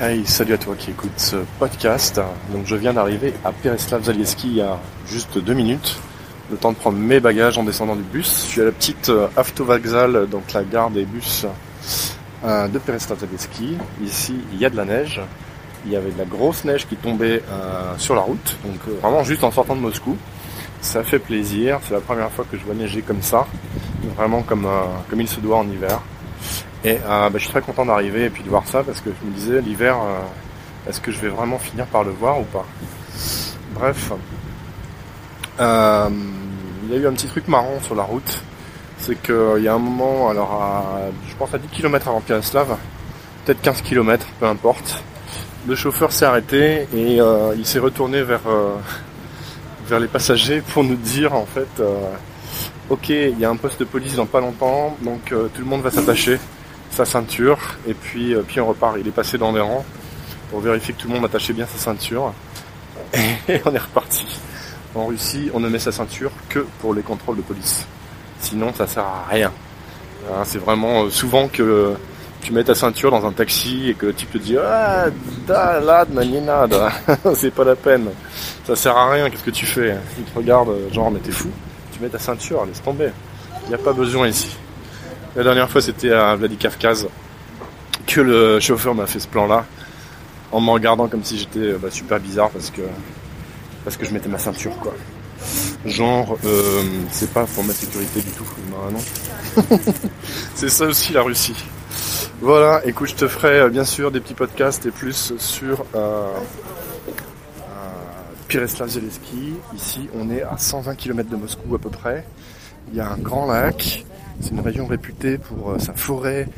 Hey, salut à toi qui écoute ce podcast. Donc je viens d'arriver à Pereslav Zalieski il y a juste deux minutes. Le temps de prendre mes bagages en descendant du bus. Je suis à la petite euh, Avtovokzal, donc la gare des bus euh, de Pereslav Zalieski. Ici, il y a de la neige. Il y avait de la grosse neige qui tombait euh, sur la route. Donc vraiment juste en sortant de Moscou. Ça fait plaisir. C'est la première fois que je vois neiger comme ça. Vraiment comme, comme il se doit en hiver. Et euh, bah, je suis très content d'arriver et puis de voir ça parce que je me disais l'hiver, euh, est-ce que je vais vraiment finir par le voir ou pas? Bref, euh, il y a eu un petit truc marrant sur la route, c'est qu'il y a un moment, alors à, je pense à 10 km avant Piaslav, peut-être 15 km, peu importe, le chauffeur s'est arrêté et il s'est retourné vers vers les passagers pour nous dire en fait, ok, il y a un poste de police dans pas longtemps, donc tout le monde va s'attacher sa ceinture. Et puis, euh, puis on repart. Il est passé dans les rangs. Pour vérifier que tout le monde attachait bien sa ceinture. Et on est reparti. En Russie, on ne met sa ceinture que pour les contrôles de police. Sinon, ça sert à rien. Hein, c'est vraiment euh, souvent que tu mets ta ceinture dans un taxi et que le type te dit ah da la nada. C'est pas la peine. Ça sert à rien. Qu'est-ce que tu fais? Il te regarde genre mais t'es fou. Tu mets ta ceinture laisse tomber. Il n'y a pas besoin ici la dernière fois, c'était à Vladikavkaz que le chauffeur m'a fait ce plan-là, en me regardant comme si j'étais bah, super bizarre parce que parce que je mettais ma ceinture, quoi. Genre, euh, c'est pas pour ma sécurité du tout, c'est ça aussi la Russie. Voilà, écoute, je te ferai euh, bien sûr des petits podcasts et plus sur euh, Pireslav Zeleski. Ici, on est à 120 km de Moscou à peu près. Il y a un grand lac. C'est une région réputée pour euh, sa forêt,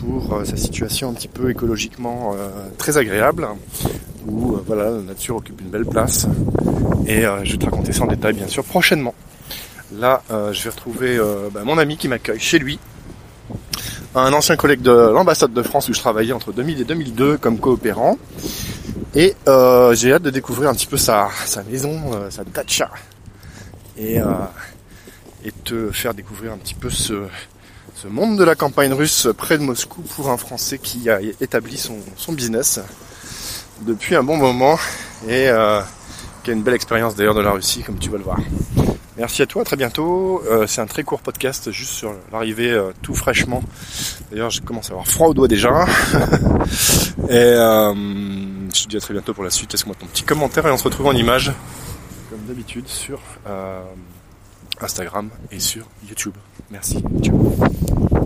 pour euh, sa situation un petit peu écologiquement euh, très agréable, où voilà, la nature occupe une belle place. Et je vais te raconter ça en détail bien sûr prochainement. Là, je vais retrouver bah, mon ami qui m'accueille chez lui, un ancien collègue de l'ambassade de France où je travaillais entre 2000 et 2002 comme coopérant. Et j'ai hâte de découvrir un petit peu sa, sa maison, sa dacha. Et et te faire découvrir un petit peu ce, monde de la campagne russe près de Moscou pour un Français qui a établi son, business depuis un bon moment et euh, qui a une belle expérience d'ailleurs de la Russie comme tu vas le voir. Merci à toi, à très bientôt. Euh, c'est un très court podcast juste sur l'arrivée euh, tout fraîchement. D'ailleurs, je commence à avoir froid aux doigts déjà. et je te dis à très bientôt pour la suite. Laisse-moi ton petit commentaire et on se retrouve en image comme d'habitude sur Instagram et sur YouTube. Merci. Ciao.